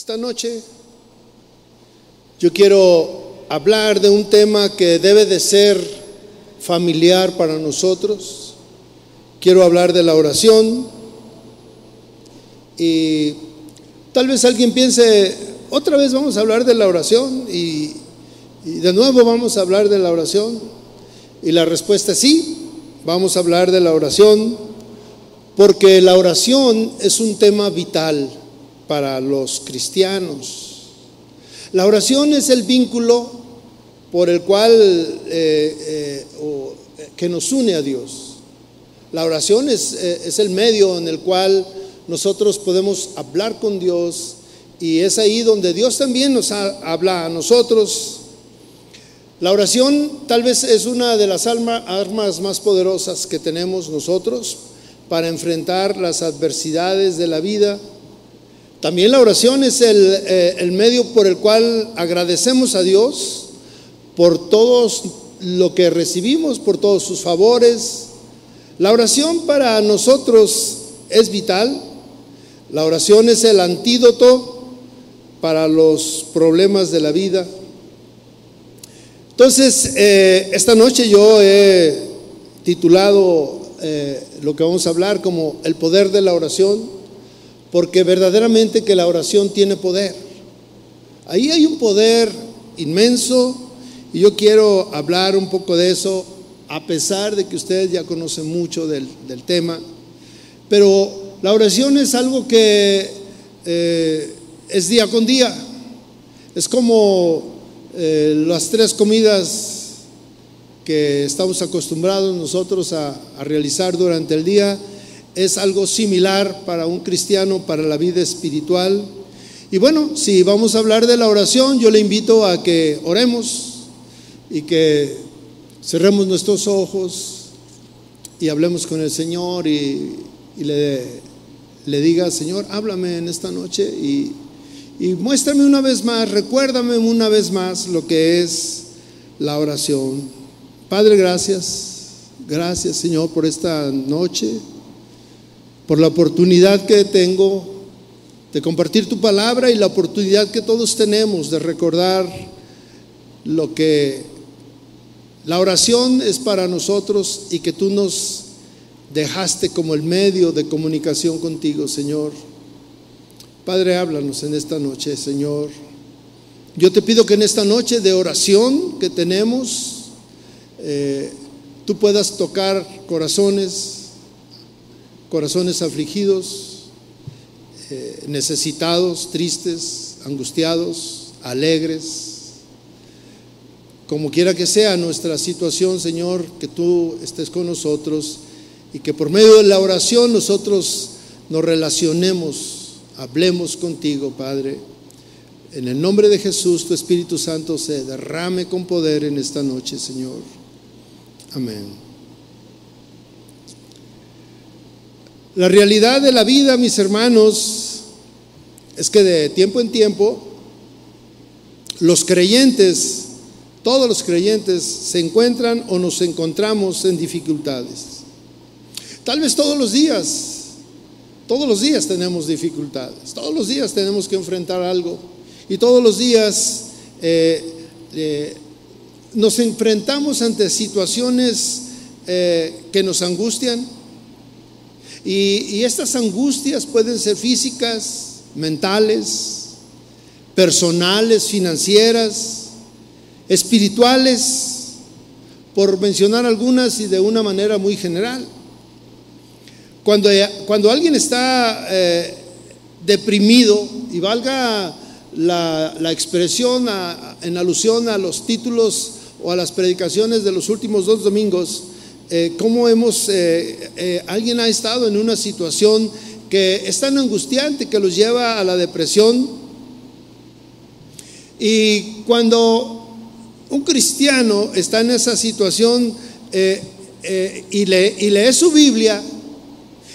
Esta noche yo quiero hablar de un tema que debe de ser familiar para nosotros. Quiero hablar de la oración y tal vez alguien piense, otra vez vamos a hablar de la oración y, de nuevo vamos a hablar de la oración. Y la respuesta es sí, vamos a hablar de la oración porque la oración es un tema vital para los cristianos. La oración es el vínculo por el cual eh, eh, que nos une a Dios. La oración es, eh, es, el medio en el cual nosotros podemos hablar con Dios y es ahí donde Dios también nos habla a nosotros. La oración tal vez es una de las armas más poderosas que tenemos nosotros para enfrentar las adversidades de la vida también la oración es eh, el, medio por el cual agradecemos a Dios por todo lo que recibimos, por todos sus favores. La oración para nosotros es vital. La oración es el antídoto para los problemas de la vida. Entonces, eh, esta noche yo he titulado eh, lo que vamos a hablar como el poder de la oración porque verdaderamente que la oración tiene poder. Ahí hay un poder inmenso y yo quiero hablar un poco de eso, a pesar de que ustedes ya conocen mucho del, tema. Pero la oración es algo que eh, es día con día. Es como eh, las tres comidas que estamos acostumbrados nosotros a realizar durante el día es algo similar para un cristiano, para la vida espiritual. Y bueno, si vamos a hablar de la oración, yo le invito a que oremos y que cerremos nuestros ojos y hablemos con el Señor y, le, le, diga, Señor, háblame en esta noche y, y muéstrame una vez más, recuérdame una vez más lo que es la oración. Padre, gracias. Gracias, Señor, por esta noche por la oportunidad que tengo de compartir tu palabra y la oportunidad que todos tenemos de recordar lo que la oración es para nosotros y que tú nos dejaste como el medio de comunicación contigo, Señor. Padre, háblanos en esta noche, Señor. Yo te pido que en esta noche de oración que tenemos, eh, tú puedas tocar corazones, corazones afligidos, eh, necesitados, tristes, angustiados, alegres. Como quiera que sea nuestra situación, Señor, que tú estés con nosotros y que por medio de la oración nosotros nos relacionemos, hablemos contigo, Padre. En el nombre de Jesús, tu Espíritu Santo se derrame con poder en esta noche, Señor. Amén. La realidad de la vida, mis hermanos, es que de tiempo en tiempo los creyentes, todos los creyentes, se encuentran o nos encontramos en dificultades. Tal vez todos los días, todos los días tenemos dificultades, todos los días tenemos que enfrentar algo y todos los días eh, eh, nos enfrentamos ante situaciones eh, que nos angustian, y, estas angustias pueden ser físicas, mentales, personales, financieras, espirituales, por mencionar algunas y de una manera muy general. Cuando, cuando alguien está eh, deprimido, y valga la, expresión en alusión a los títulos o a las predicaciones de los últimos dos domingos, eh, cómo hemos, eh, eh, alguien ha estado en una situación que es tan angustiante que los lleva a la depresión. Y cuando un cristiano está en esa situación y, lee, y lee su Biblia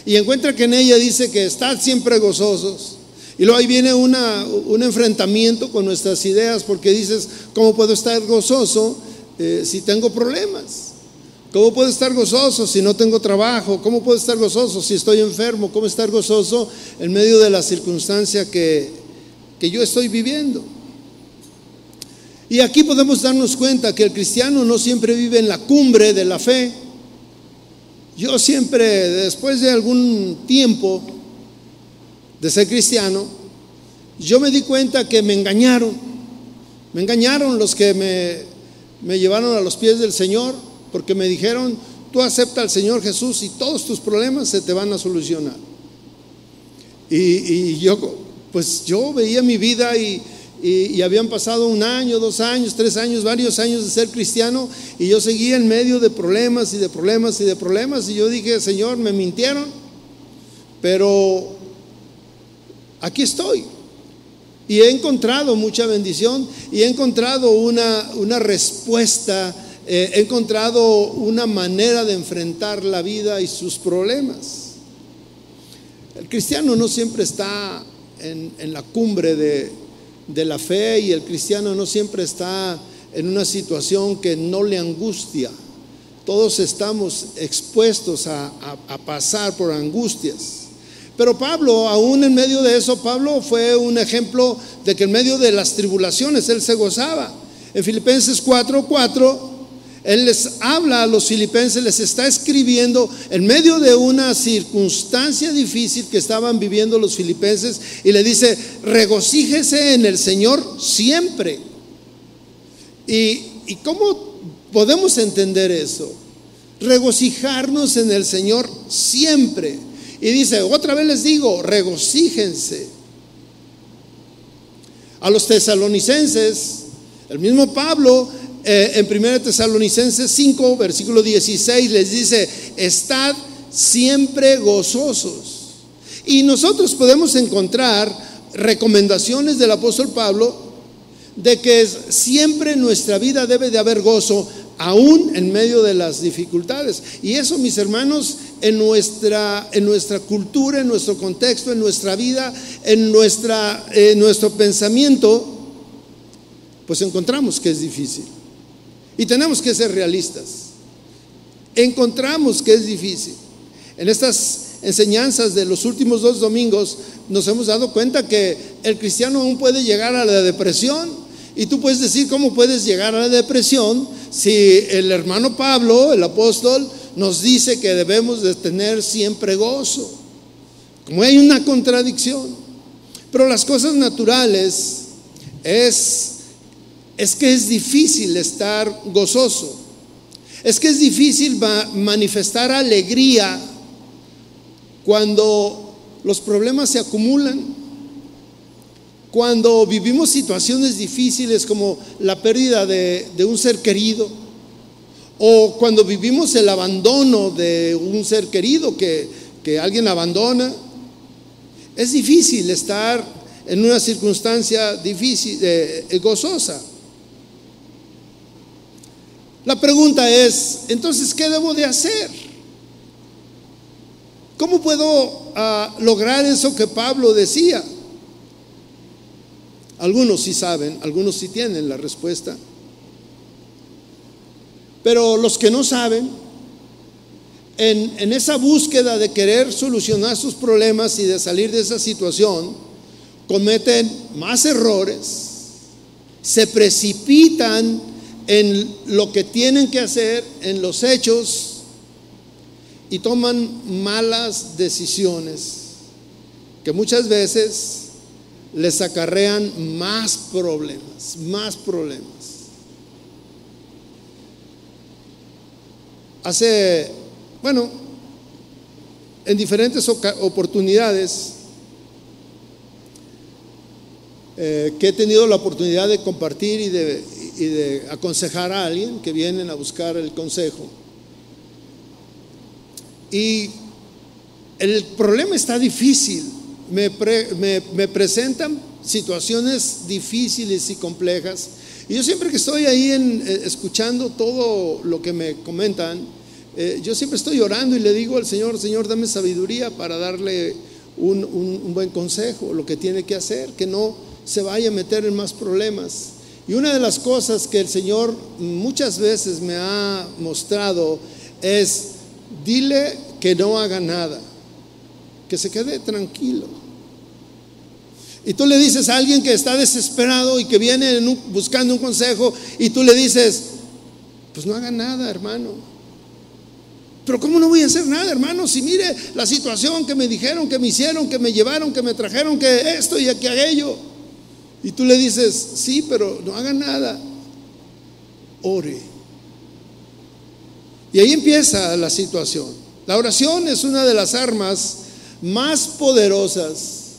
y encuentra que en ella dice que está siempre gozosos, y luego ahí viene una, un enfrentamiento con nuestras ideas porque dices, ¿cómo puedo estar gozoso si tengo problemas? ¿Cómo puedo estar gozoso si no tengo trabajo? ¿Cómo puedo estar gozoso si estoy enfermo? ¿Cómo estar gozoso en medio de la circunstancia que, que yo estoy viviendo. Y aquí podemos darnos cuenta que el cristiano no siempre vive en la cumbre de la fe. Yo siempre, después de algún tiempo de ser cristiano, yo me di cuenta que me engañaron. Me engañaron los que me, me llevaron a los pies del Señor, porque me dijeron, tú acepta al Señor Jesús y todos tus problemas se te van a solucionar. Y, y yo, pues yo veía mi vida y, y, habían pasado un año, dos años, tres años, varios años de ser cristiano y yo seguía en medio de problemas y de problemas y de problemas y yo dije, Señor, me mintieron, pero aquí estoy. Y he encontrado mucha bendición y he encontrado una, una respuesta, eh, he encontrado una manera de enfrentar la vida y sus problemas. El cristiano no siempre está en, la cumbre de, la fe y el cristiano no siempre está en una situación que no le angustia. Todos estamos expuestos a, pasar por angustias. Pero Pablo, aún en medio de eso, Pablo fue un ejemplo de que en medio de las tribulaciones él se gozaba. En Filipenses 4:4 él les habla a los filipenses, les está escribiendo en medio de una circunstancia difícil que estaban viviendo los filipenses y le dice, regocíjese en el Señor siempre. ¿Y, y cómo podemos entender eso? Regocijarnos en el Señor siempre. Y dice, otra vez les digo, regocíjense. A los tesalonicenses, el mismo Pablo eh, en 1 Tesalonicenses 5, versículo 16, les dice, estad siempre gozosos. Y nosotros podemos encontrar recomendaciones del apóstol Pablo de que siempre en nuestra vida debe de haber gozo, aún en medio de las dificultades. Y eso, mis hermanos, en nuestra, en nuestra cultura, en nuestro contexto, en nuestra vida, en, nuestra, en nuestro pensamiento, pues encontramos que es difícil. Y tenemos que ser realistas. Encontramos que es difícil. En estas enseñanzas de los últimos dos domingos nos hemos dado cuenta que el cristiano aún puede llegar a la depresión. Y tú puedes decir, ¿cómo puedes llegar a la depresión si el hermano Pablo, el apóstol, nos dice que debemos de tener siempre gozo? Como hay una contradicción. Pero las cosas naturales es es que es difícil estar gozoso. Es que es difícil manifestar alegría cuando los problemas se acumulan, cuando vivimos situaciones difíciles como la pérdida de, un ser querido, o cuando vivimos el abandono de un ser querido que, que alguien abandona. Es difícil estar en una circunstancia difícil, eh, gozosa. La pregunta es, entonces, ¿qué debo de hacer? ¿Cómo puedo ah, lograr eso que Pablo decía? Algunos sí saben, algunos sí tienen la respuesta. Pero los que no saben, en, en, esa búsqueda de querer solucionar sus problemas y de salir de esa situación, cometen más errores, se precipitan en lo que tienen que hacer, en los hechos, y toman malas decisiones que muchas veces les acarrean más problemas, más problemas. Hace, bueno, en diferentes oportunidades eh, que he tenido la oportunidad de compartir y de, y de aconsejar a alguien que vienen a buscar el consejo. Y el problema está difícil. Me, me, presentan situaciones difíciles y complejas. Y yo siempre que estoy ahí en, eh, escuchando todo lo que me comentan, eh, yo siempre estoy orando y le digo al Señor, Señor, dame sabiduría para darle un, un buen consejo, lo que tiene que hacer, que no se vaya a meter en más problemas. Y una de las cosas que el Señor muchas veces me ha mostrado es, dile que no haga nada, que se quede tranquilo. Y tú le dices a alguien que está desesperado y que viene buscando un consejo y tú le dices, pues no haga nada, hermano. Pero ¿cómo no voy a hacer nada, hermano? Si mire la situación que me dijeron, que me hicieron, que me llevaron, que me trajeron, que esto y que aquello. Y tú le dices, sí, pero no haga nada. Ore. Y ahí empieza la situación. La oración es una de las armas más poderosas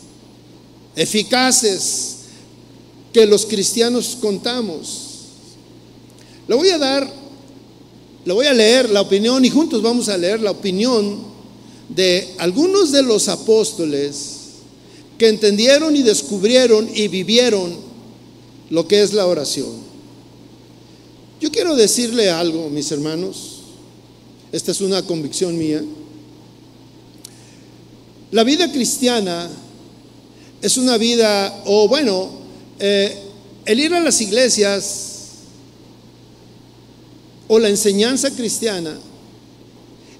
eficaces que los cristianos contamos. Le voy a dar, le voy a leer la opinión y juntos vamos a leer la opinión de algunos de los apóstoles que entendieron y descubrieron y vivieron lo que es la oración. Yo quiero decirle algo, mis hermanos, esta es una convicción mía. La vida cristiana es una vida, o bueno, eh, el ir a las iglesias o la enseñanza cristiana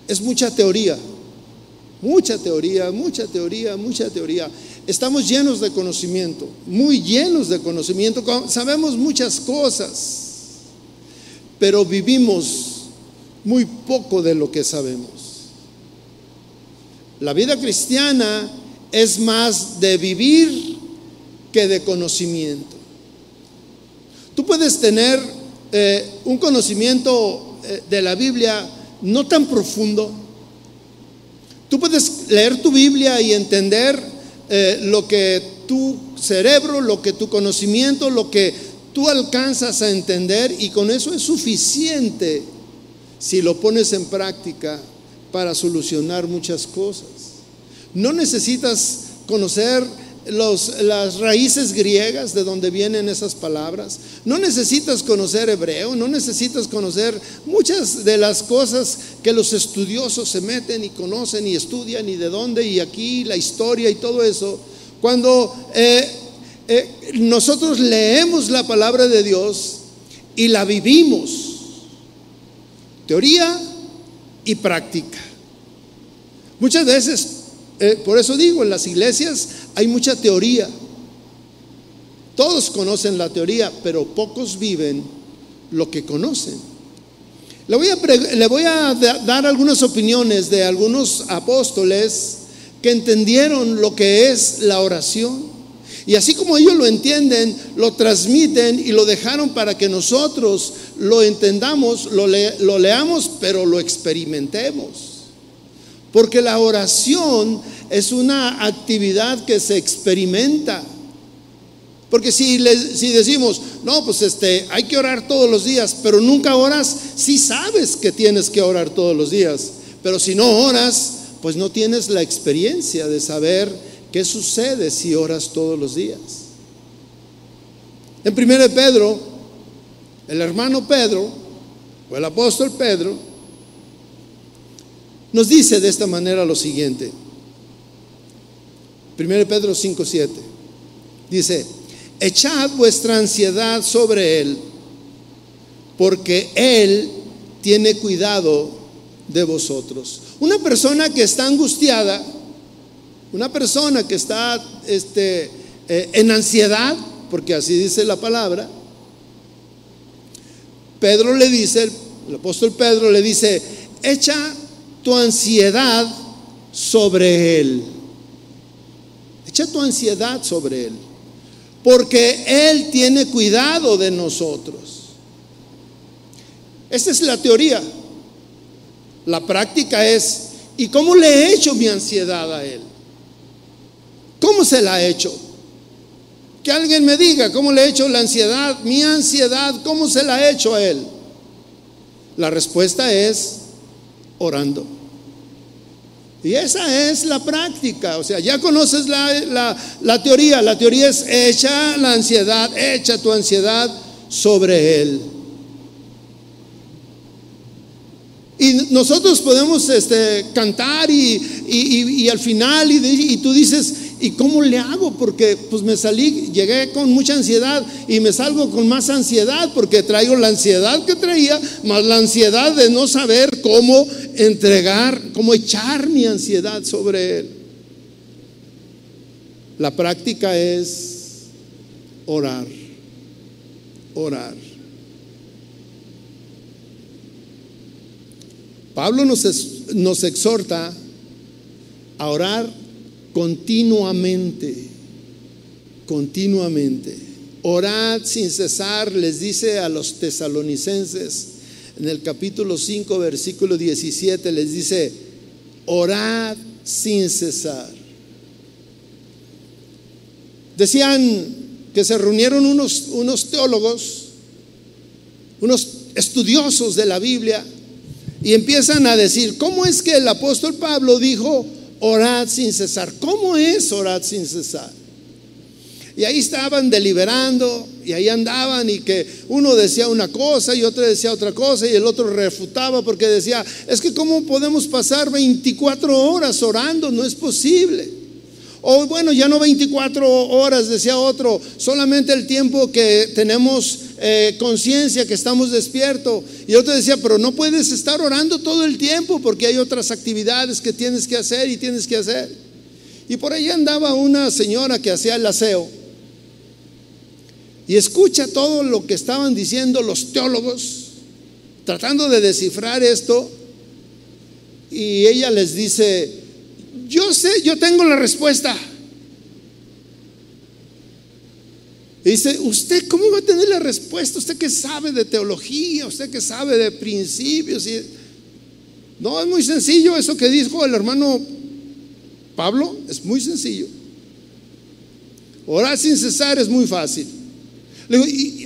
es mucha teoría, mucha teoría, mucha teoría, mucha teoría. Estamos llenos de conocimiento, muy llenos de conocimiento, sabemos muchas cosas, pero vivimos muy poco de lo que sabemos. La vida cristiana es más de vivir que de conocimiento. Tú puedes tener eh, un conocimiento eh, de la Biblia no tan profundo. Tú puedes leer tu Biblia y entender eh, lo que tu cerebro, lo que tu conocimiento, lo que tú alcanzas a entender y con eso es suficiente si lo pones en práctica para solucionar muchas cosas. No necesitas conocer las raíces griegas de donde vienen esas palabras. No necesitas conocer hebreo, no necesitas conocer muchas de las cosas que los estudiosos se meten y conocen y estudian y de dónde y aquí la historia y todo eso. Cuando eh, eh, nosotros leemos la palabra de Dios y la vivimos, teoría y práctica. Muchas veces eh, por eso digo, en las iglesias hay mucha teoría. Todos conocen la teoría, pero pocos viven lo que conocen. Le voy, a, dar algunas opiniones de algunos apóstoles que entendieron lo que es la oración. Y así como ellos lo entienden, lo transmiten y lo dejaron para que nosotros lo entendamos, lo leamos, pero lo experimentemos. Porque la oración es una actividad que se experimenta. Porque si, decimos, no, pues este, hay que orar todos los días, pero nunca oras, sí sabes que tienes que orar todos los días. Pero si no oras, pues no tienes la experiencia de saber qué sucede si oras todos los días. En 1 Pedro, el hermano Pedro, o el apóstol Pedro, nos dice de esta manera lo siguiente. 1 Pedro 5:7. Dice, echad vuestra ansiedad sobre Él, porque Él tiene cuidado de vosotros. Una persona que está angustiada, una persona que está este, eh, en ansiedad, porque así dice la palabra, Pedro le dice, el apóstol Pedro le dice, echa tu ansiedad sobre Él. Echa tu ansiedad sobre Él. Porque Él tiene cuidado de nosotros. Esta es la teoría. La práctica es, ¿y cómo le he hecho mi ansiedad a Él? ¿Cómo se la he hecho? Que alguien me diga cómo le he hecho la ansiedad, mi ansiedad, cómo se la he hecho a Él. La respuesta es orando. Y esa es la práctica. O sea, ya conoces la, teoría. La teoría es echa la ansiedad, echa tu ansiedad sobre Él. Y nosotros podemos este, cantar y, al final y, tú dices, ¿y cómo le hago? Porque pues me salí, llegué con mucha ansiedad y me salgo con más ansiedad porque traigo la ansiedad que traía, más la ansiedad de no saber cómo entregar, cómo echar mi ansiedad sobre Él. La práctica es orar, orar. Pablo nos, nos exhorta a orar continuamente, continuamente. Orad sin cesar, les dice a los tesalonicenses en el capítulo 5, versículo 17, les dice, orad sin cesar. Decían que se reunieron unos, unos teólogos, unos estudiosos de la Biblia, y empiezan a decir, ¿cómo es que el apóstol Pablo dijo, orad sin cesar? ¿Cómo es orad sin cesar? Y ahí estaban deliberando y ahí andaban y que uno decía una cosa y otro decía otra cosa y el otro refutaba porque decía, es que ¿cómo podemos pasar 24 horas orando? No es posible. O bueno, ya no 24 horas, decía otro, solamente el tiempo que tenemos eh, conciencia, que estamos despiertos. Y otro decía, pero no puedes estar orando todo el tiempo porque hay otras actividades que tienes que hacer y tienes que hacer. Y por ahí andaba una señora que hacía el aseo. Y escucha todo lo que estaban diciendo los teólogos, tratando de descifrar esto. Y ella les dice, yo sé, yo tengo la respuesta. Dice, ¿usted cómo va a tener la respuesta? Usted que sabe de teología, usted que sabe de principios. Y... No, es muy sencillo eso que dijo el hermano Pablo, es muy sencillo. Orar sin cesar es muy fácil.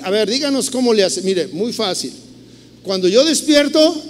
a ver, díganos cómo le hace. Mire, muy fácil. Cuando yo despierto,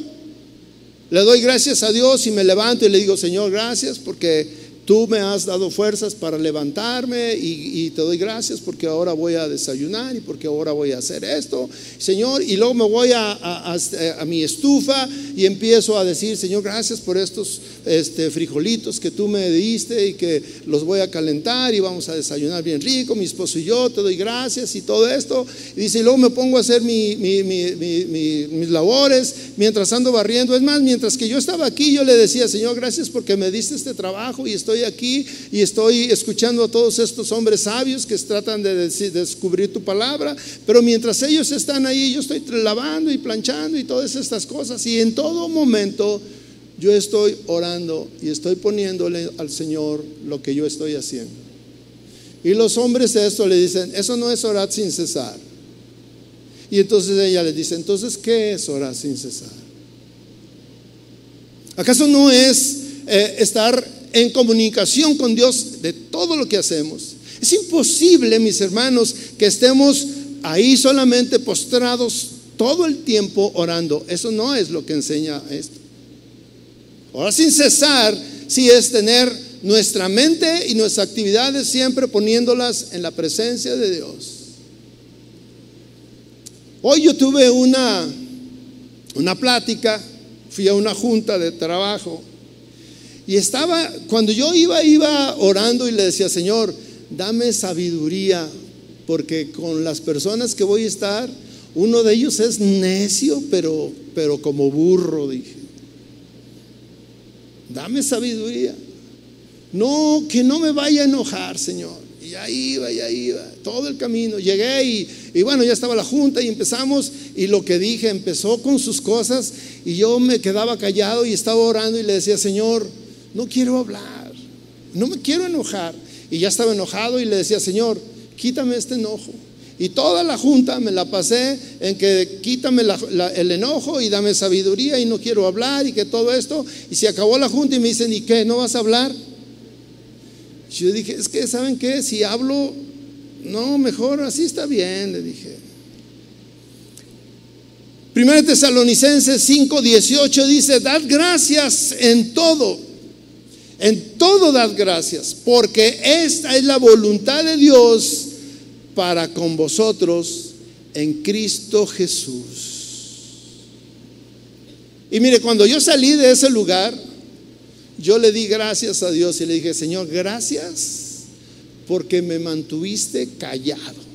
le doy gracias a Dios y me levanto y le digo, Señor, gracias porque tú me has dado fuerzas para levantarme y, te doy gracias porque ahora voy a desayunar y porque ahora voy a hacer esto, Señor. Y luego me voy a, a mi estufa y empiezo a decir, Señor, gracias por estos este, frijolitos que tú me diste y que los voy a calentar y vamos a desayunar bien rico, mi esposo y yo, te doy gracias y todo esto. Y dice, y luego me pongo a hacer mis labores mientras ando barriendo. Es más, mientras que yo estaba aquí, yo le decía, Señor, gracias porque me diste este trabajo y estoy aquí y estoy escuchando a todos estos hombres sabios que tratan de descubrir tu palabra. Pero mientras ellos están ahí, yo estoy lavando y planchando y todas estas cosas. Y en todo momento yo estoy orando y estoy poniéndole al Señor lo que yo estoy haciendo. Y los hombres de esto le dicen, eso no es orar sin cesar. Y entonces ella le dice, entonces, ¿qué es orar sin cesar? ¿Acaso no es eh, estar en comunicación con Dios de todo lo que hacemos? Es imposible, mis hermanos, que estemos ahí solamente postrados todo el tiempo orando. Eso no es lo que enseña esto. Ahora sin cesar, si es tener nuestra mente y nuestras actividades siempre poniéndolas en la presencia de Dios. Hoy yo tuve una, una plática, fui a una junta de trabajo y estaba, cuando yo iba, iba orando y le decía, Señor, dame sabiduría, porque con las personas que voy a estar, uno de ellos es necio, pero, pero como burro, dije dame sabiduría. No, que no me vaya a enojar, Señor. Y ahí iba, y ahí iba, todo el camino. Llegué y, y, bueno, ya estaba la junta y empezamos. Y lo que dije, empezó con sus cosas. Y yo me quedaba callado y estaba orando y le decía, Señor, no quiero hablar, no me quiero enojar. Y ya estaba enojado y le decía, Señor, quítame este enojo. Y toda la junta me la pasé en que quítame el enojo y dame sabiduría y no quiero hablar y que todo esto. Y se acabó la junta y me dicen, ¿y qué? ¿No vas a hablar? Yo dije, es que, ¿saben qué? Si hablo, no, mejor así está bien, le dije. Primero Tesalonicenses 5, 18 dice, dad gracias en todo, en todo dad gracias, porque esta es la voluntad de Dios para con vosotros en Cristo Jesús. Y mire, cuando yo salí de ese lugar, yo le di gracias a Dios y le dije, Señor, gracias porque me mantuviste callado.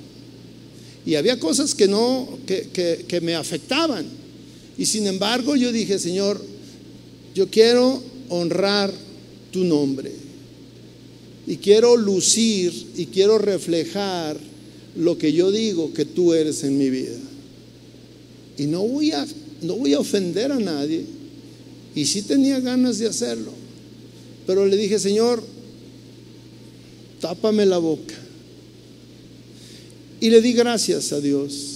Y había cosas que no, que, que me afectaban. Y sin embargo yo dije, Señor, yo quiero honrar tu nombre. y quiero lucir y quiero reflejar lo que yo digo que tú eres en mi vida. Y no voy a, no voy a ofender a nadie. Y sí tenía ganas de hacerlo. Pero le dije, Señor, tápame la boca. Y le di gracias a Dios.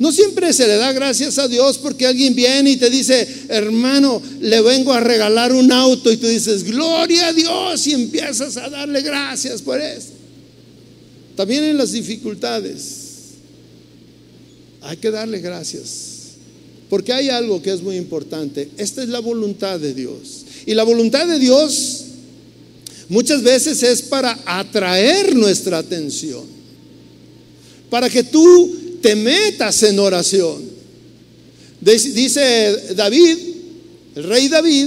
No siempre se le da gracias a Dios porque alguien viene y te dice, hermano, le vengo a regalar un auto y tú dices, gloria a Dios y empiezas a darle gracias por eso. También en las dificultades hay que darle gracias. Porque hay algo que es muy importante. Esta es la voluntad de Dios. Y la voluntad de Dios muchas veces es para atraer nuestra atención. Para que tú te metas en oración. Dice David, el rey David,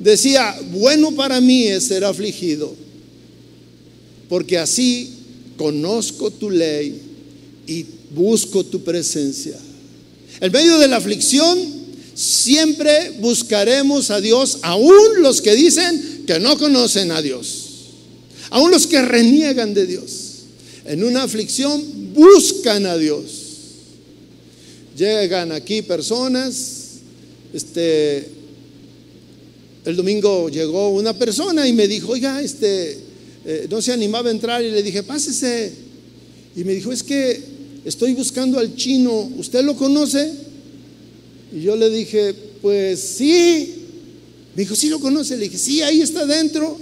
decía, bueno para mí es ser afligido, porque así conozco tu ley y busco tu presencia. En medio de la aflicción, siempre buscaremos a Dios, aún los que dicen que no conocen a Dios, aún los que reniegan de Dios. En una aflicción buscan a Dios. Llegan aquí personas, este, el domingo llegó una persona y me dijo, oiga, este, eh, no se animaba a entrar y le dije, pásese. Y me dijo, es que estoy buscando al chino, ¿usted lo conoce? Y yo le dije, pues sí. Me dijo, ¿sí lo conoce? Le dije, sí, ahí está dentro.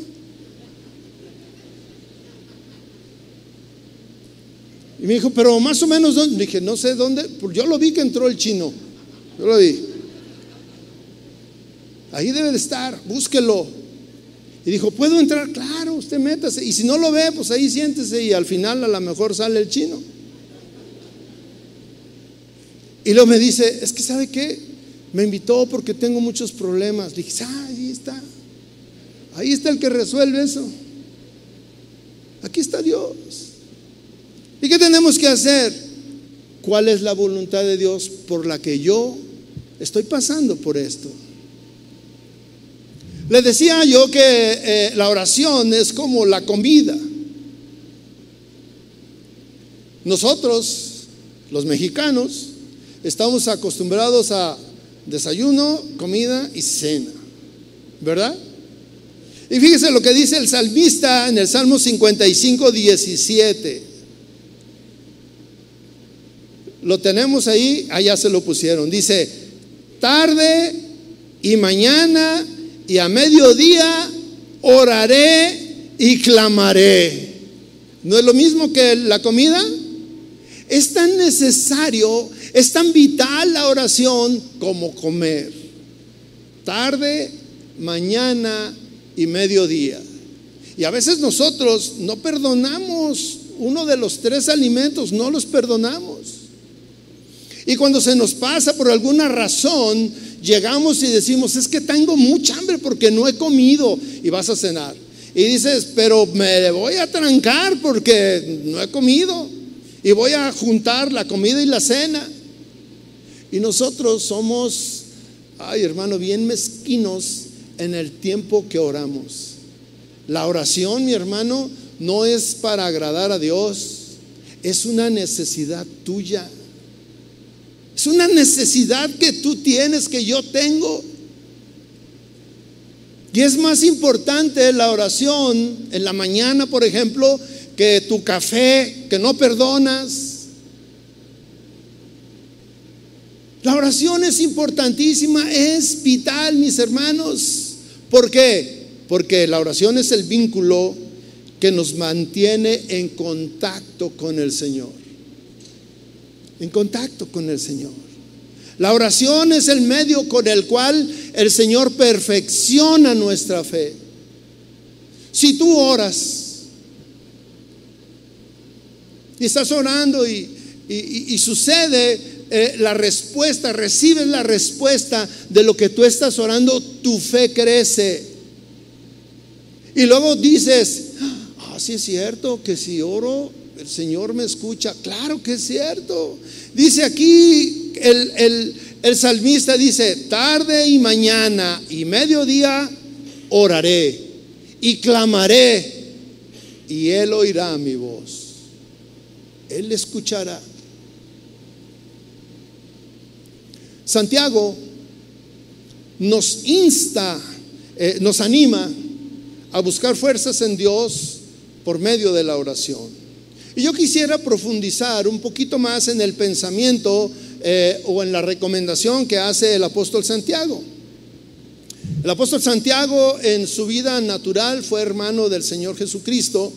Me dijo, pero más o menos dónde. Dije, no sé dónde. Pues yo lo vi que entró el chino. Yo lo vi. Ahí debe de estar, búsquelo. Y dijo, ¿puedo entrar? Claro, usted métase. Y si no lo ve, pues ahí siéntese y al final a lo mejor sale el chino. Y luego me dice, es que ¿sabe qué? Me invitó porque tengo muchos problemas. Le dije, ah, ahí está. Ahí está el que resuelve eso. Aquí está Dios. ¿Y qué tenemos que hacer? ¿Cuál es la voluntad de Dios por la que yo estoy pasando por esto? Le decía yo que eh, la oración es como la comida. Nosotros, los mexicanos, estamos acostumbrados a desayuno, comida y cena, ¿verdad? Y fíjese lo que dice el salmista en el Salmo 55, 17. Lo tenemos ahí, allá se lo pusieron. Dice, tarde y mañana y a mediodía oraré y clamaré. ¿No es lo mismo que la comida? Es tan necesario es tan vital la oración como comer. Tarde, mañana y mediodía. Y a veces nosotros no perdonamos uno de los tres alimentos, no los perdonamos. Y cuando se nos pasa por alguna razón, llegamos y decimos, es que tengo mucha hambre porque no he comido y vas a cenar. Y dices, pero me voy a trancar porque no he comido y voy a juntar la comida y la cena. Y nosotros somos, ay hermano, bien mezquinos en el tiempo que oramos. La oración, mi hermano, no es para agradar a Dios, es una necesidad tuya. Es una necesidad que tú tienes, que yo tengo. Y es más importante la oración en la mañana, por ejemplo, que tu café, que no perdonas, La oración es importantísima, es vital, mis hermanos. ¿Por qué? Porque la oración es el vínculo que nos mantiene en contacto con el Señor. En contacto con el Señor. La oración es el medio con el cual el Señor perfecciona nuestra fe. Si tú oras y estás orando y, sucede eh, la respuesta, recibes la respuesta de lo que tú estás orando, tu fe crece. Y luego dices, ah, sí es cierto que si oro, el Señor me escucha. Claro que es cierto. Dice aquí el, el, salmista, dice, tarde y mañana y mediodía oraré y clamaré y Él oirá mi voz. Él escuchará. Santiago nos insta, eh, nos anima a buscar fuerzas en Dios por medio de la oración. Y yo quisiera profundizar un poquito más en el pensamiento eh, o en la recomendación que hace el apóstol Santiago. El apóstol Santiago en su vida natural fue hermano del Señor Jesucristo.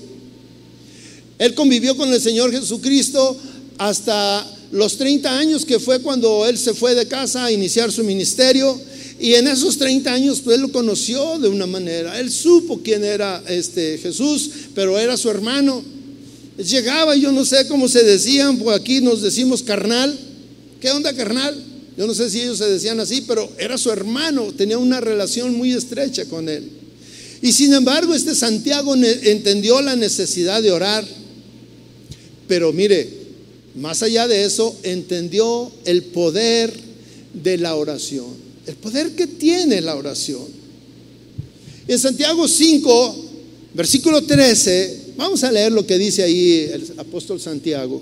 Él convivió con el Señor Jesucristo hasta los 30 años que fue cuando él se fue de casa a iniciar su ministerio. Y en esos 30 años pues, él lo conoció de una manera. Él supo quién era este Jesús, pero era su hermano. Llegaba, yo no sé cómo se decían, pues aquí nos decimos carnal. ¿Qué onda carnal? Yo no sé si ellos se decían así, pero era su hermano, tenía una relación muy estrecha con él. Y sin embargo, este Santiago entendió la necesidad de orar. Pero mire, más allá de eso, entendió el poder de la oración, el poder que tiene la oración. En Santiago 5, versículo 13, vamos a leer lo que dice ahí el apóstol Santiago.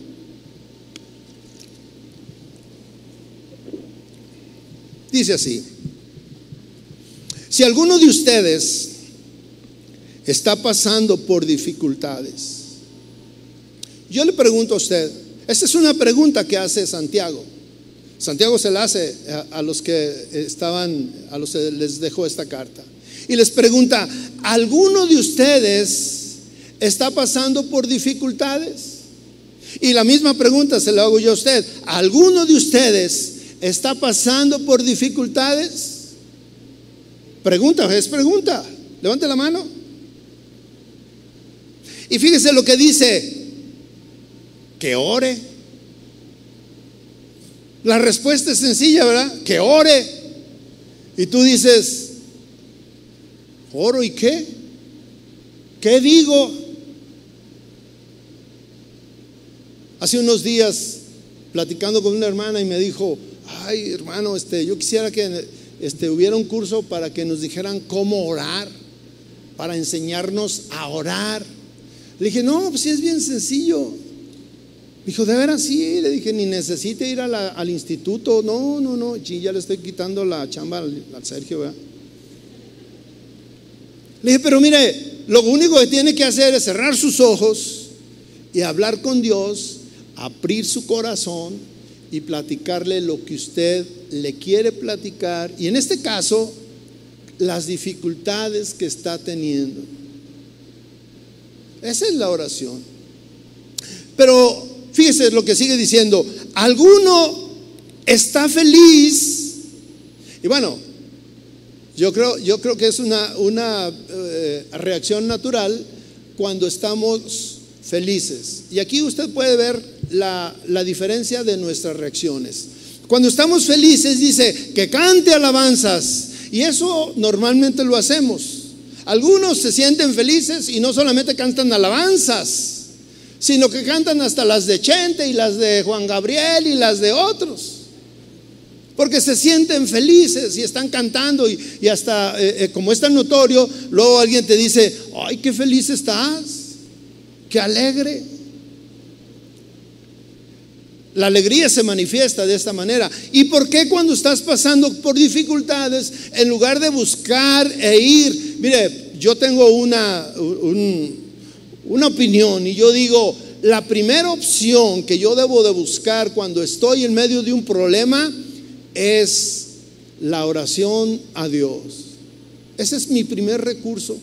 Dice así, si alguno de ustedes está pasando por dificultades, yo le pregunto a usted, esta es una pregunta que hace Santiago. Santiago se la hace a, los que estaban, a los que les dejó esta carta. Y les pregunta, ¿alguno de ustedes está pasando por dificultades? Y la misma pregunta se la hago yo a usted. ¿Alguno de ustedes está pasando por dificultades? Pregunta, es pregunta. Levante la mano. Y fíjese lo que dice, que ore. La respuesta es sencilla, ¿verdad? Que ore. Y tú dices, ¿oro y qué? ¿Qué digo? Hace unos días, platicando con una hermana y me dijo, ay hermano, este, yo quisiera que este, hubiera un curso para que nos dijeran cómo orar, para enseñarnos a orar. Le dije, no, pues sí es bien sencillo. Dijo, de veras sí, le dije, ni necesite ir al instituto. No, no, no, ya le estoy quitando la chamba al, Sergio. Le dije, pero mire, lo único que tiene que hacer es cerrar sus ojos y hablar con Dios, abrir su corazón y platicarle lo que usted le quiere platicar. Y en este caso, las dificultades que está teniendo. Esa es la oración. Pero Fíjese lo que sigue diciendo. Alguno está feliz. Y bueno, yo creo, yo creo que es una, una eh, reacción natural cuando estamos felices. Y aquí usted puede ver la, diferencia de nuestras reacciones. Cuando estamos felices dice que cante alabanzas. Y eso normalmente lo hacemos. Algunos se sienten felices y no solamente cantan alabanzas sino que cantan hasta las de Chente y las de Juan Gabriel y las de otros. Porque se sienten felices y están cantando y, hasta, eh, eh, como es tan notorio, luego alguien te dice, ay, qué feliz estás, qué alegre. La alegría se manifiesta de esta manera. ¿Y por qué cuando estás pasando por dificultades, en lugar de buscar e ir, mire, yo tengo una, un, una opinión y yo digo, la primera opción que yo debo de buscar cuando estoy en medio de un problema es la oración a Dios. Ese es mi primer recurso.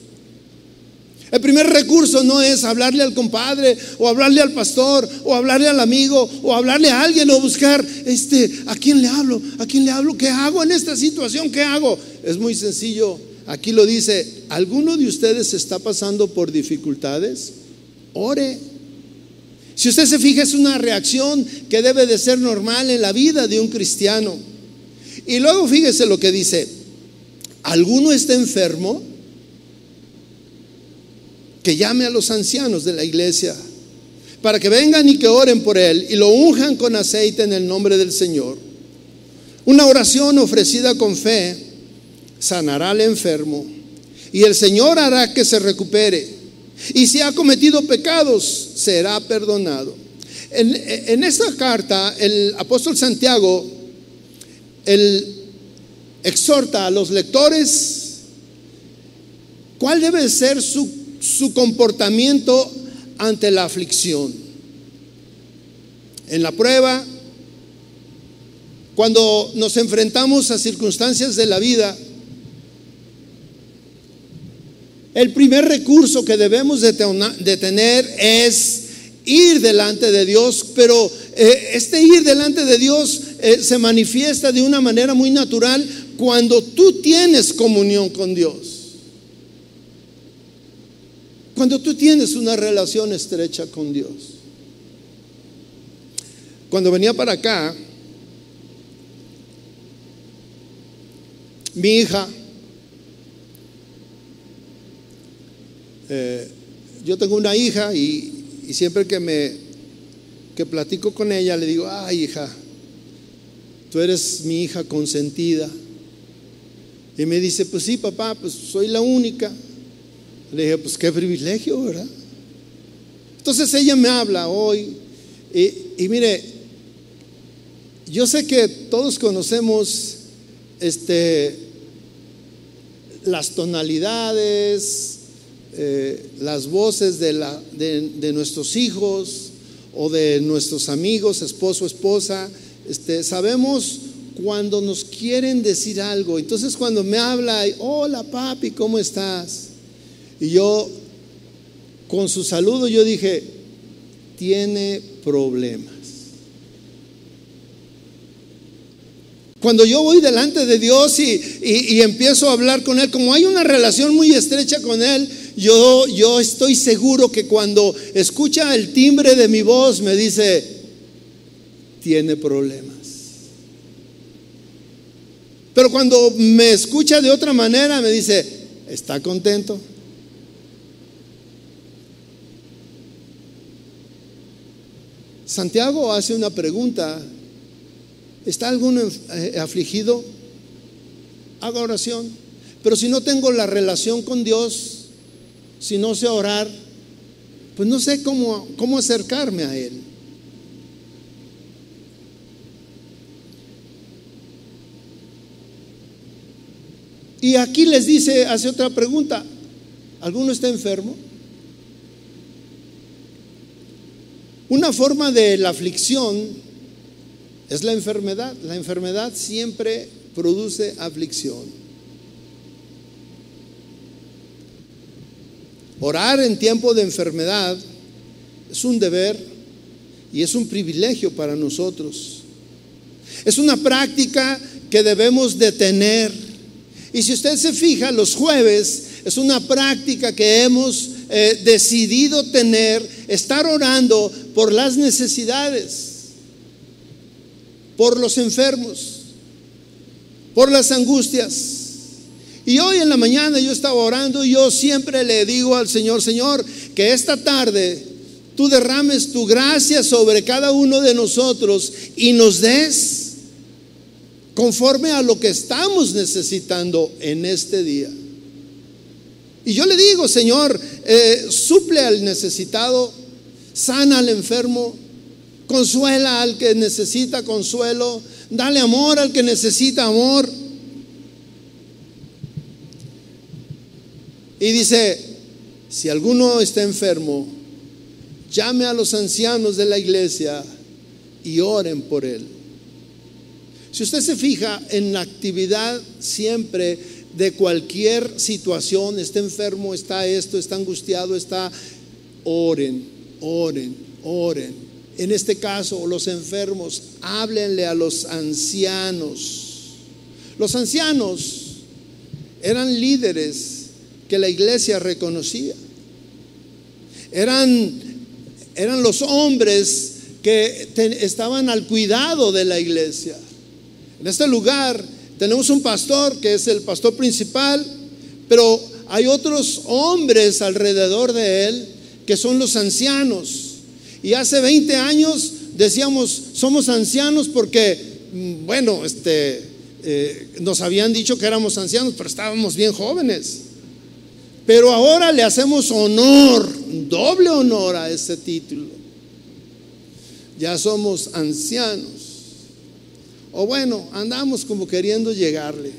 El primer recurso no es hablarle al compadre o hablarle al pastor o hablarle al amigo o hablarle a alguien o buscar este a quién le hablo, a quién le hablo, qué hago en esta situación, qué hago. Es muy sencillo. Aquí lo dice, ¿alguno de ustedes está pasando por dificultades? Ore. Si usted se fija, es una reacción que debe de ser normal en la vida de un cristiano. Y luego fíjese lo que dice, ¿alguno está enfermo? Que llame a los ancianos de la iglesia para que vengan y que oren por él y lo unjan con aceite en el nombre del Señor. Una oración ofrecida con fe sanará al enfermo y el Señor hará que se recupere. Y si ha cometido pecados, será perdonado. En, esta carta, el apóstol Santiago, él exhorta a los lectores cuál debe ser su, su comportamiento ante la aflicción. En la prueba, cuando nos enfrentamos a circunstancias de la vida, el primer recurso que debemos de, tener es ir delante de Dios, pero eh, este ir delante de Dios eh, se manifiesta de una manera muy natural cuando tú tienes comunión con Dios. Cuando tú tienes una relación estrecha con Dios. Cuando venía para acá, mi hija, eh, yo tengo una hija y, siempre que me que platico con ella le digo, ay hija, tú eres mi hija consentida. Y me dice, pues sí, papá, pues soy la única. Le dije, pues qué privilegio, ¿verdad? Entonces ella me habla hoy y, mire, yo sé que todos conocemos este, las tonalidades, eh, las voces de, la, de, nuestros hijos o de nuestros amigos, esposo, esposa. Este, sabemos cuando nos quieren decir algo. Entonces cuando me habla, hola papi, ¿cómo estás? Y yo, con su saludo, yo dije, tiene problemas. Cuando yo voy delante de Dios y, empiezo a hablar con Él, como hay una relación muy estrecha con Él, yo, yo estoy seguro que cuando escucha el timbre de mi voz me dice, tiene problemas. Pero cuando me escucha de otra manera me dice, ¿está contento? Santiago hace una pregunta. ¿Está alguno eh, afligido? Haga oración. Pero si no tengo la relación con Dios, si no sé orar, pues no sé cómo, cómo acercarme a Él. Y aquí les dice, hace otra pregunta, ¿alguno está enfermo? Una forma de la aflicción es la enfermedad. La enfermedad siempre produce aflicción. Orar en tiempo de enfermedad es un deber y es un privilegio para nosotros. Es una práctica que debemos de tener. Y si usted se fija, los jueves es una práctica que hemos eh, decidido tener, estar orando por las necesidades, por los enfermos, por las angustias. Y hoy en la mañana yo estaba orando y yo siempre le digo al Señor, Señor, que esta tarde tú derrames tu gracia sobre cada uno de nosotros y nos des conforme a lo que estamos necesitando en este día. Y yo le digo, Señor, eh, suple al necesitado, sana al enfermo, consuela al que necesita consuelo, dale amor al que necesita amor. Y dice, si alguno está enfermo, llame a los ancianos de la iglesia y oren por él. Si usted se fija en la actividad siempre de cualquier situación, está enfermo, está esto, está angustiado, está, oren oren, oren. En este caso, los enfermos, háblenle a los ancianos. Los ancianos eran líderes que la iglesia reconocía. Eran, eran los hombres que estaban al cuidado de la iglesia. En este lugar tenemos un pastor que es el pastor principal, pero hay otros hombres alrededor de él que son los ancianos. Y hace 20 años decíamos, somos ancianos porque, mm, bueno, este, eh, nos habían dicho que éramos ancianos, pero estábamos bien jóvenes. Pero ahora le hacemos honor, doble honor a ese título. Ya somos ancianos. O bueno, andamos como queriendo llegarle.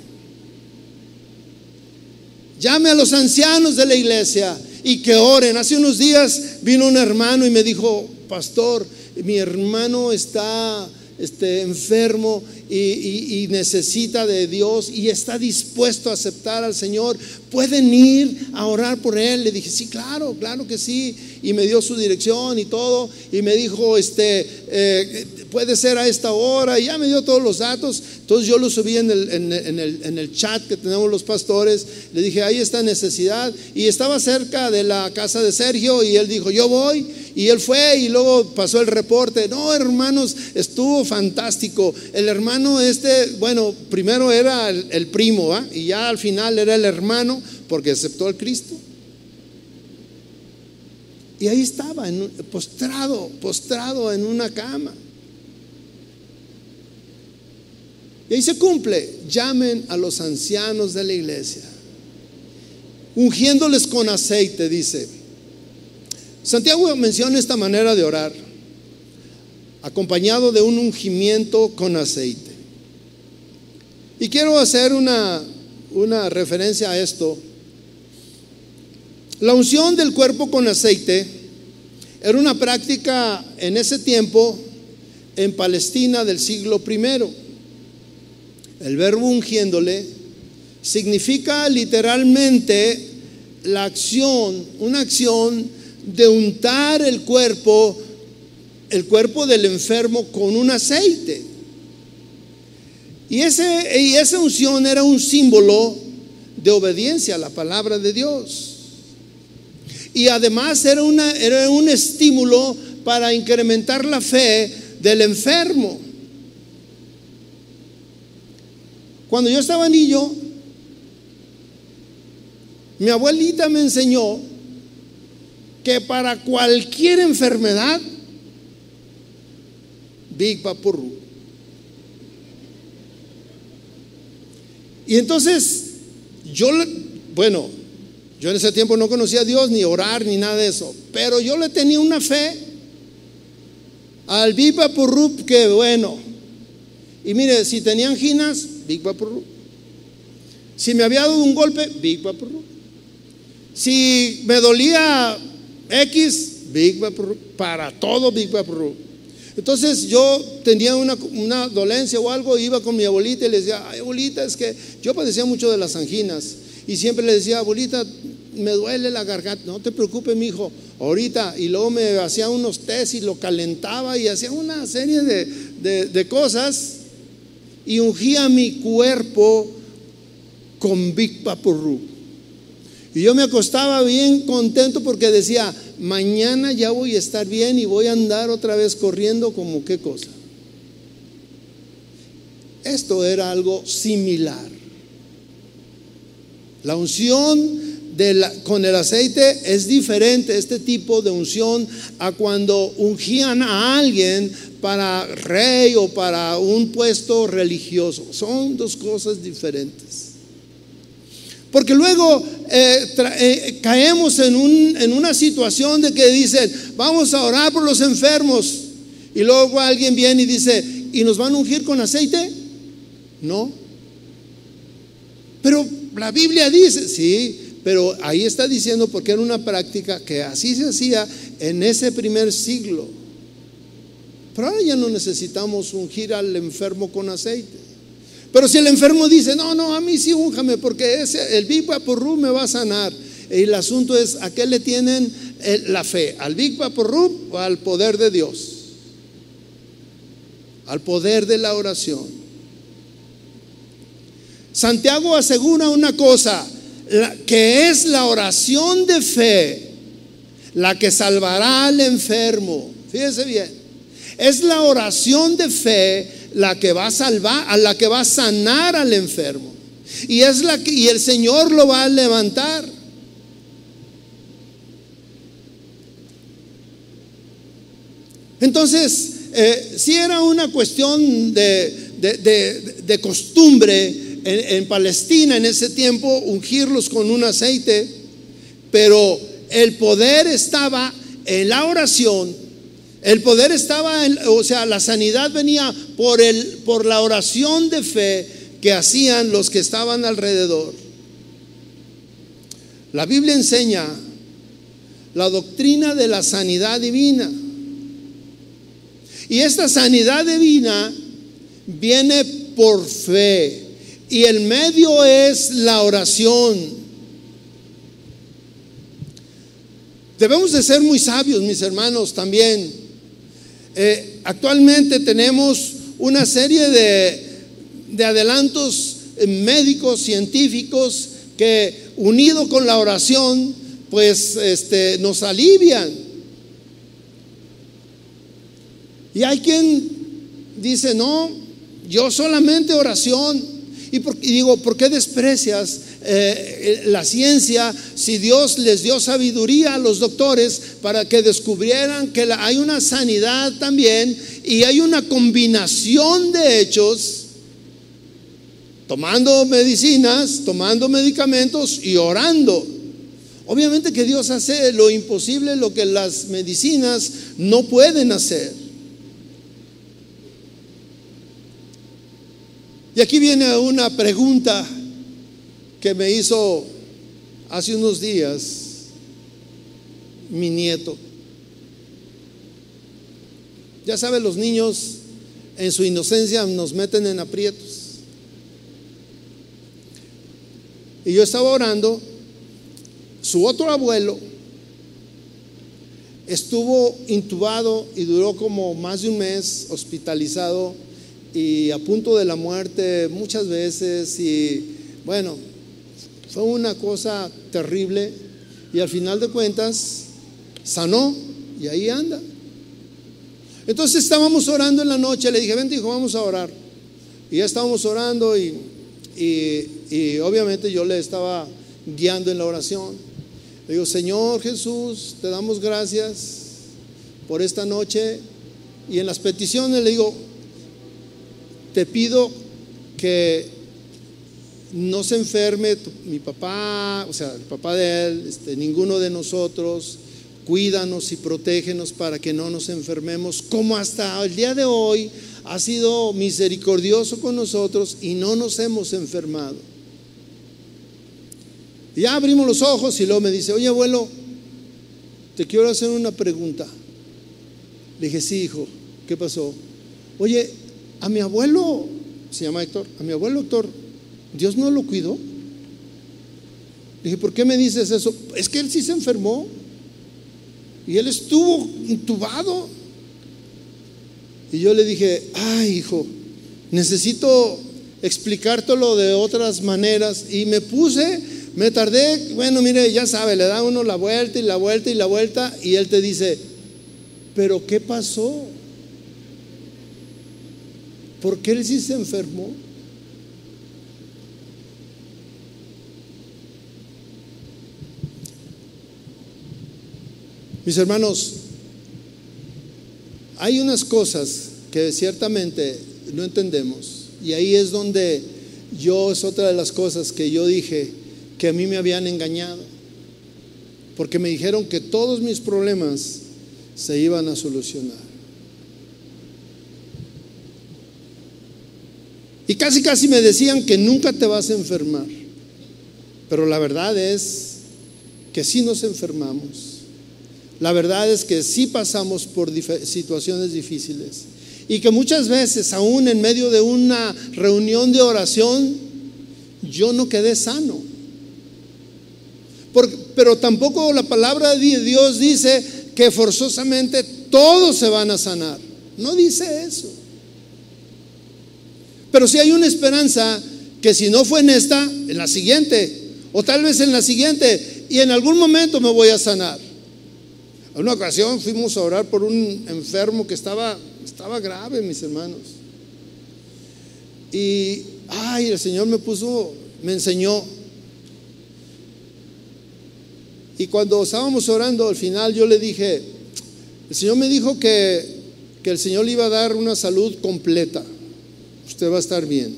Llame a los ancianos de la iglesia y que oren. Hace unos días vino un hermano y me dijo, pastor, mi hermano está este, enfermo y, necesita de Dios y está dispuesto a aceptar al Señor, pueden ir a orar por él. Le dije, sí, claro, claro que sí. Y me dio su dirección y todo. Y me dijo, este, eh, puede ser a esta hora. Y ya me dio todos los datos. Entonces yo lo subí en el, en el chat que tenemos los pastores. Le dije, hay esta necesidad. Y estaba cerca de la casa de Sergio y él dijo, yo voy. Y él fue y luego pasó el reporte. No, hermanos, estuvo fantástico. El hermano este, bueno, primero era el, primo, y ya al final era el hermano porque aceptó al Cristo. Y ahí estaba, postrado, postrado en una cama. Y ahí se cumple. Llamen a los ancianos de la iglesia, ungiéndoles con aceite, dice. Santiago menciona esta manera de orar, acompañado de un ungimiento con aceite. Y quiero hacer una, una referencia a esto. La unción del cuerpo con aceite era una práctica en ese tiempo en Palestina del siglo I. El verbo ungiéndole significa literalmente la acción, una acción de untar el cuerpo, el cuerpo del enfermo con un aceite. Y, ese, esa unción era un símbolo de obediencia a la palabra de Dios. Y además era un estímulo para incrementar la fe del enfermo. Cuando yo estaba niño, mi abuelita me enseñó que para cualquier enfermedad, Big Papurru. Y entonces, yo, bueno, yo en ese tiempo no conocía a Dios, ni orar, ni nada de eso, pero yo le tenía una fe al Big Papurru que bueno. Y mire, si tenía anginas, Big Papurru. Si me había dado un golpe, Big Papurru. Si me dolía X, Big para todo Big Entonces yo tenía una, dolencia o algo, iba con mi abuelita y le decía, ay abuelita, es que yo padecía mucho de las anginas. Y siempre le decía, abuelita, me duele la garganta, no te preocupes, mi hijo, ahorita. Y luego me hacía unos test y lo calentaba y hacía una serie de, cosas y ungía mi cuerpo con Big Vaporub. Y yo me acostaba bien contento porque decía, mañana ya voy a estar bien y voy a andar otra vez corriendo como qué cosa. Esto era algo similar. La unción con el aceite es diferente, este tipo de unción, a cuando ungían a alguien para rey o para un puesto religioso. Son dos cosas diferentes. Porque luego eh, eh, caemos en, en una situación de que dicen, vamos a orar por los enfermos. Y luego alguien viene y dice, ¿y nos van a ungir con aceite? No. Pero la Biblia dice, sí, pero ahí está diciendo porque era una práctica que así se hacía en ese primer siglo. Pero ahora ya no necesitamos ungir al enfermo con aceite. Pero si el enfermo dice, no, no, a mí sí únjame porque ese, el Big Vaporub me va a sanar. Y el asunto es, ¿a qué le tienen la fe? ¿Al Big Vaporub o al poder de Dios? Al poder de la oración. Santiago asegura una cosa, que es la oración de fe la que salvará al enfermo. Fíjese bien, es la oración de fe la que va a salvar, a la que va a sanar al enfermo. Y es la y el Señor lo va a levantar. Entonces, eh, si era una cuestión de, costumbre en, Palestina en ese tiempo ungirlos con un aceite, pero el poder estaba en la oración. El poder estaba en, o sea, la sanidad venía por el por la oración de fe que hacían los que estaban alrededor. La Biblia enseña la doctrina de la sanidad divina. Y esta sanidad divina viene por fe. Y el medio es la oración. Debemos de ser muy sabios, mis hermanos, también. Eh, actualmente tenemos una serie de, de adelantos médicos, científicos, que unido con la oración, pues este, nos alivian. Y hay quien dice, no, yo solamente oración. Y, digo, ¿por qué desprecias eh, la ciencia si Dios les dio sabiduría a los doctores para que descubrieran que hay una sanidad también y hay una combinación de hechos? Tomando medicinas, tomando medicamentos y orando. Obviamente que Dios hace lo imposible, lo que las medicinas no pueden hacer. Y aquí viene una pregunta que me hizo hace unos días mi nieto. Ya saben, los niños en su inocencia nos meten en aprietos. Y yo estaba orando, su otro abuelo estuvo intubado y duró como más de un mes hospitalizado y a punto de la muerte muchas veces y bueno, fue una cosa terrible y al final de cuentas sanó y ahí anda. Entonces estábamos orando en la noche, le dije, vente hijo, vamos a orar. Y ya estábamos orando y, y obviamente yo le estaba guiando en la oración. Le digo, Señor Jesús, te damos gracias por esta noche. Y en las peticiones le digo, te pido que no se enferme mi papá, o sea, el papá de él, este, ninguno de nosotros. Cuídanos y protégenos para que no nos enfermemos, como hasta el día de hoy ha sido misericordioso con nosotros y no nos hemos enfermado. ya abrimos los ojos y luego me dice, oye abuelo, te quiero hacer una pregunta. Le dije, sí, hijo, ¿qué pasó? Oye, a mi abuelo, se llama Héctor, a mi abuelo Héctor, Dios no lo cuidó. dije, ¿por qué me dices eso? Es que él sí se enfermó. Y él estuvo intubado. Y yo le dije, ay hijo, necesito explicártelo de otras maneras. Y me puse, me tardé, bueno, mire, ya sabe, le da uno la vuelta y la vuelta y la vuelta. Y él te dice, pero ¿qué pasó? Porque él sí se enfermó. Mis hermanos, hay unas cosas que ciertamente no entendemos y ahí es donde yo es otra de las cosas que yo dije que a mí me habían engañado, porque me dijeron que todos mis problemas se iban a solucionar. Y casi casi me decían que nunca te vas a enfermar. Pero la verdad es que sí nos enfermamos. La verdad es que sí pasamos por situaciones difíciles. Y que muchas veces, aún en medio de una reunión de oración, yo no quedé sano. pero tampoco la palabra de Dios dice que forzosamente todos se van a sanar. No dice eso. Pero si hay una esperanza que si no fue en esta, en la siguiente, o tal vez en la siguiente, y en algún momento me voy a sanar. En una ocasión fuimos a orar por un enfermo que estaba, estaba grave, mis hermanos. Y, ay, el Señor me puso, me enseñó. Y cuando estábamos orando, al final yo le dije, el Señor me dijo que, que el Señor le iba a dar una salud completa usted va a estar bien.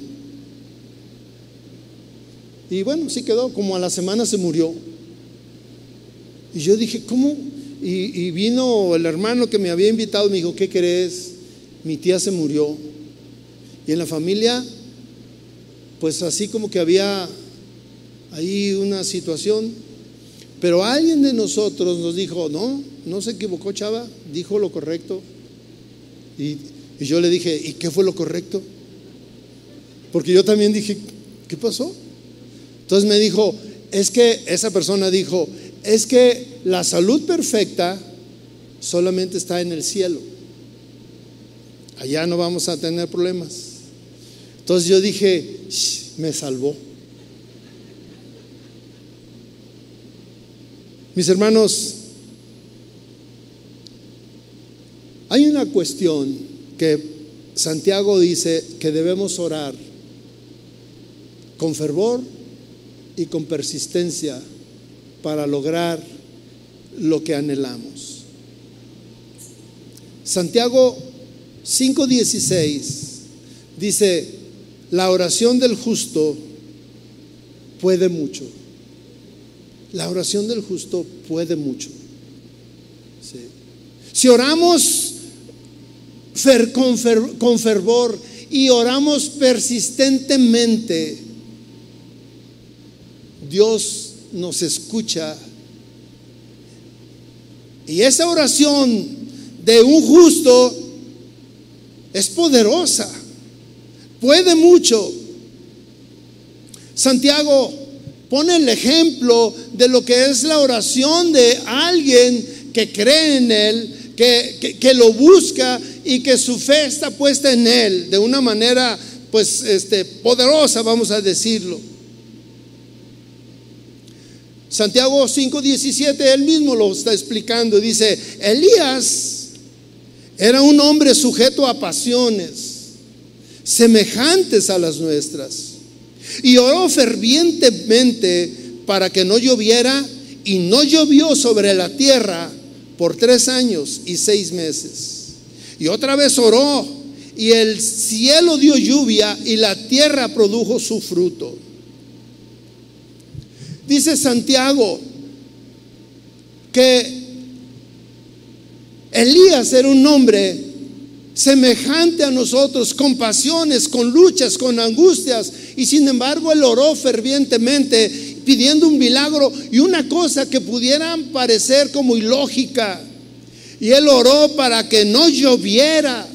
Y bueno, sí quedó, como a la semana se murió. Y yo dije, ¿cómo? Y, vino el hermano que me había invitado me dijo, ¿qué crees? Mi tía se murió. Y en la familia, pues así como que había ahí una situación, pero alguien de nosotros nos dijo, no, no se equivocó Chava, dijo lo correcto. Y yo le dije, ¿y qué fue lo correcto? Porque yo también dije, ¿qué pasó? Entonces me dijo, es que esa persona dijo, es que la salud perfecta solamente está en el cielo. Allá no vamos a tener problemas. Entonces yo dije, me salvó. Mis hermanos, hay una cuestión que Santiago dice que debemos orar con fervor y con persistencia para lograr lo que anhelamos. Santiago 5:16 dice, la oración del justo puede mucho. La oración del justo puede mucho. Si oramos con fervor y oramos persistentemente, Dios nos escucha. Y esa oración de un justo es poderosa, puede mucho. Santiago pone el ejemplo de lo que es la oración de alguien que cree en Él, que, que, lo busca y que su fe está puesta en Él de una manera pues este, poderosa, vamos a decirlo. Santiago 5:17, él mismo lo está explicando. Dice, Elías era un hombre sujeto a pasiones semejantes a las nuestras. Y oró fervientemente para que no lloviera y no llovió sobre la tierra por tres años y seis meses. Y otra vez oró y el cielo dio lluvia y la tierra produjo su fruto. Dice Santiago que Elías era un hombre semejante a nosotros, con pasiones, con luchas, con angustias, y sin embargo él oró fervientemente pidiendo un milagro y una cosa que pudieran parecer como ilógica. Y él oró para que no lloviera.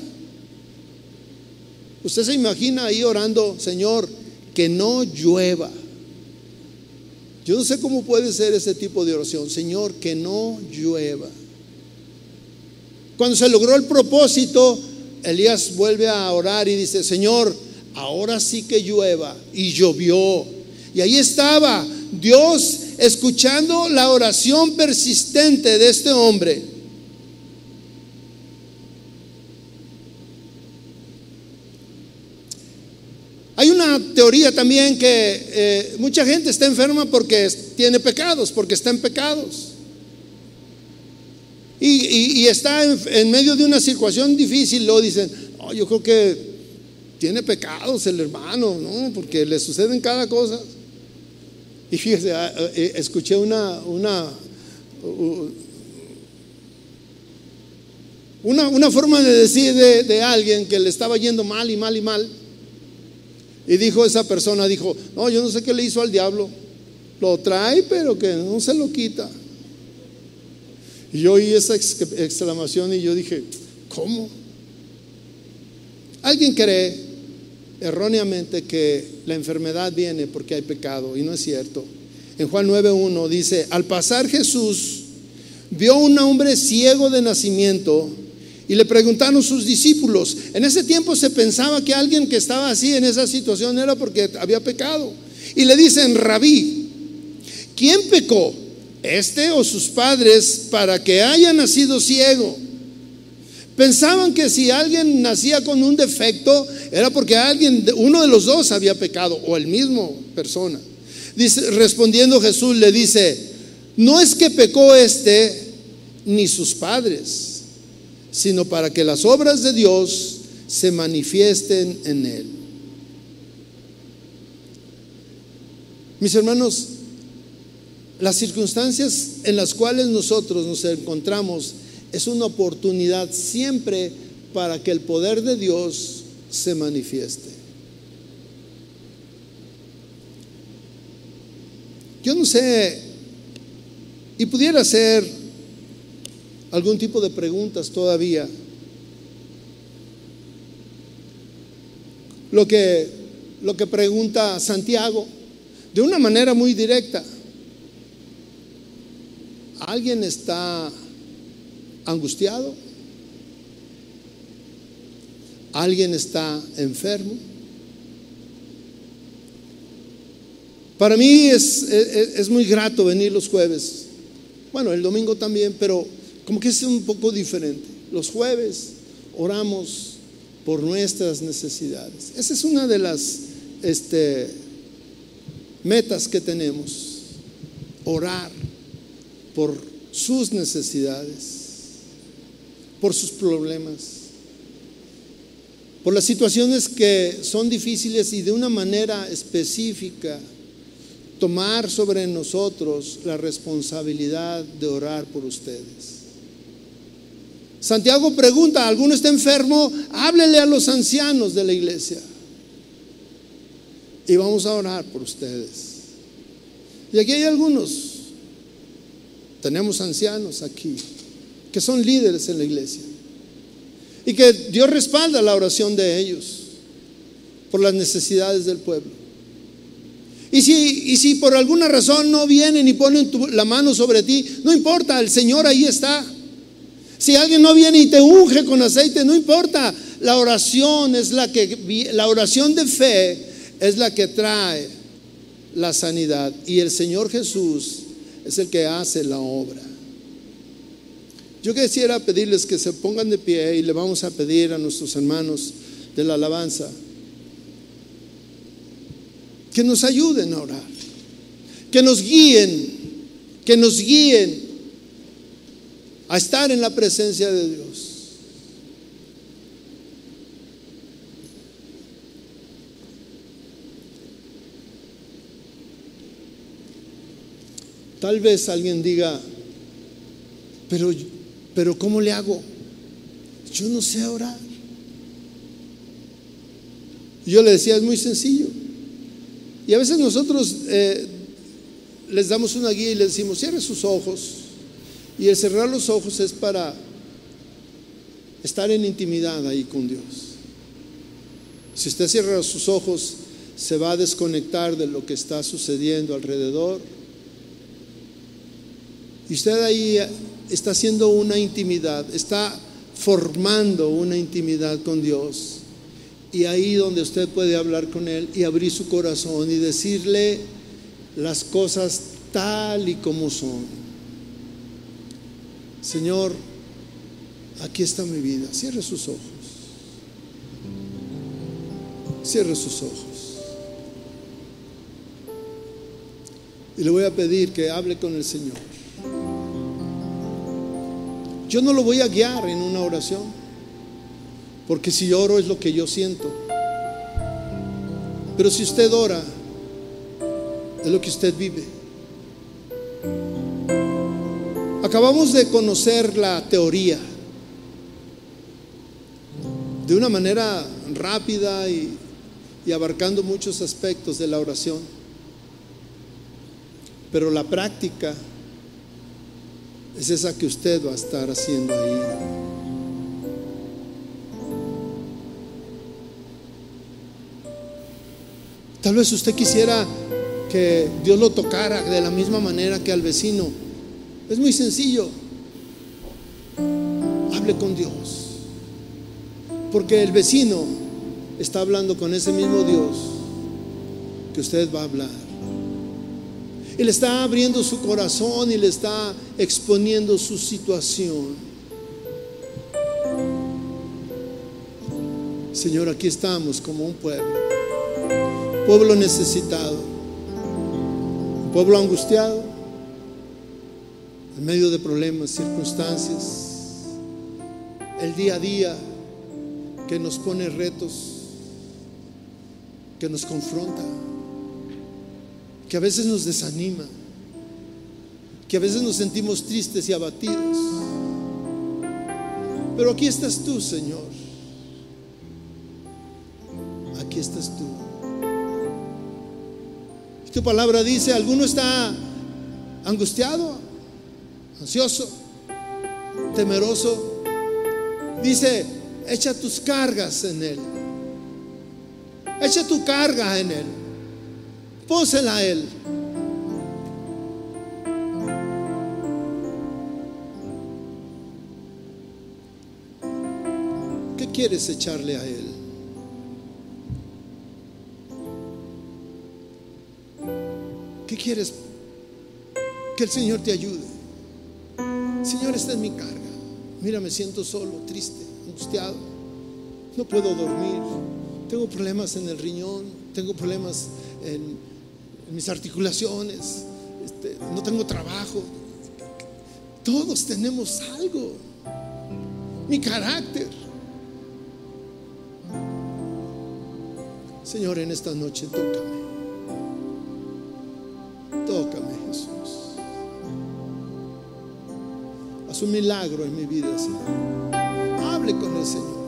Usted se imagina ahí orando, Señor, que no llueva. Yo no sé cómo puede ser ese tipo de oración. Señor, que no llueva. Cuando se logró el propósito, Elías vuelve a orar y dice, Señor, ahora sí que llueva. Y llovió. Y ahí estaba Dios escuchando la oración persistente de este hombre. Hay una teoría también que eh, mucha gente está enferma porque tiene pecados, porque está en pecados. Y, está en, medio de una situación difícil, lo dicen, yo creo que tiene pecados el hermano, ¿no? Porque le suceden cada cosa. Y fíjese, ah, eh, escuché una, una, una, forma de decir de, de alguien que le estaba yendo mal y mal y mal. Y dijo esa persona, dijo, no, yo no sé qué le hizo al diablo. Lo trae, pero que no se lo quita. Y yo oí esa exclamación y yo dije, ¿cómo? Alguien cree erróneamente que la enfermedad viene porque hay pecado y no es cierto. En Juan 9.1 dice, al pasar Jesús vio un hombre ciego de nacimiento y le preguntaron sus discípulos. En ese tiempo se pensaba que alguien que estaba así en esa situación era porque había pecado. Y le dicen, rabí, ¿quién pecó? ¿Este o sus padres para que haya nacido ciego? Pensaban que si alguien nacía con un defecto era porque alguien, uno de los dos había pecado o el mismo persona. Dice, respondiendo Jesús le dice, no es que pecó este ni sus padres sino para que las obras de Dios se manifiesten en él. Mis hermanos, Las circunstancias en las cuales nosotros nos encontramos es una oportunidad siempre para que el poder de Dios se manifieste. Yo no sé, y pudiera hacer algún tipo de preguntas todavía. Lo que, lo que pregunta Santiago, de una manera muy directa. ¿Alguien está angustiado? ¿Alguien está enfermo? Para mí es, es, muy grato venir los jueves. Bueno, el domingo también, pero como que es un poco diferente. Los jueves oramos por nuestras necesidades. Esa es una de las este, metas que tenemos. Orar por sus necesidades, por sus problemas por las situaciones que son difíciles y de una manera específica tomar sobre nosotros la responsabilidad de orar por ustedes. Santiago pregunta, ¿alguno está enfermo? Háblele a los ancianos de la iglesia. Y vamos a orar por ustedes. Y aquí hay algunos, tenemos ancianos aquí, que son líderes en la iglesia. Y que Dios respalda la oración de ellos por las necesidades del pueblo. Y si, y si por alguna razón no vienen y ponen la mano sobre ti, no importa, el Señor ahí está. Si alguien no viene y te unge con aceite, no importa. La oración es la que, la oración de fe es la que trae la sanidad. Y el Señor Jesús es el que hace la obra. Yo quisiera pedirles que se pongan de pie y le vamos a pedir a nuestros hermanos de la alabanza que nos ayuden a orar, que nos guíen, que nos guíen a estar en la presencia de Dios. Tal vez alguien diga, pero pero ¿cómo le hago? Yo no sé orar. Yo le decía, es muy sencillo. Y a veces nosotros eh, les damos una guía y les decimos, cierre sus ojos. Y el cerrar los ojos es para estar en intimidad ahí con Dios. Si usted cierra sus ojos, se va a desconectar de lo que está sucediendo alrededor. Y usted ahí está haciendo una intimidad, está formando una intimidad con Dios. Y ahí donde usted puede hablar con Él y abrir su corazón y decirle las cosas tal y como son. Señor, aquí está mi vida. Cierre sus ojos. Cierre sus ojos. Y le voy a pedir que hable con el Señor. Yo no lo voy a guiar en una oración, porque si oro es lo que yo siento. Pero si usted ora, es lo que usted vive. Acabamos de conocer la teoría de una manera rápida y, abarcando muchos aspectos de la oración. Pero la práctica es esa que usted va a estar haciendo ahí. Tal vez usted quisiera que Dios lo tocara de la misma manera que al vecino. Es muy sencillo. Hable con Dios. Porque el vecino está hablando con ese mismo Dios que usted va a hablar. Y le está abriendo su corazón y le está exponiendo su situación. Señor, aquí estamos como un pueblo, pueblo necesitado, pueblo angustiado, en medio de problemas, circunstancias, el día a día que nos pone retos, que nos confronta que a veces nos desanima. que a veces nos sentimos tristes y abatidos. Pero aquí estás tú, Señor. Aquí estás tú. Tu palabra dice, alguno está angustiado, ansioso, temeroso. Dice, echa tus cargas en Él. Echa tu carga en Él. Pósela a Él. ¿Qué quieres echarle a Él? ¿Qué quieres? Que el Señor te ayude. Señor, esta es mi carga. Mira, me siento solo, triste, angustiado. No puedo dormir. Tengo problemas en el riñón. Tengo problemas en, mis articulaciones. Este, no tengo trabajo. Todos tenemos algo. Mi carácter. Señor, en esta noche tócame. Milagro en mi vida, Señor. Hable con el Señor.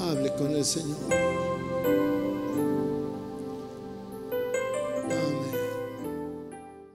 Hable con el Señor.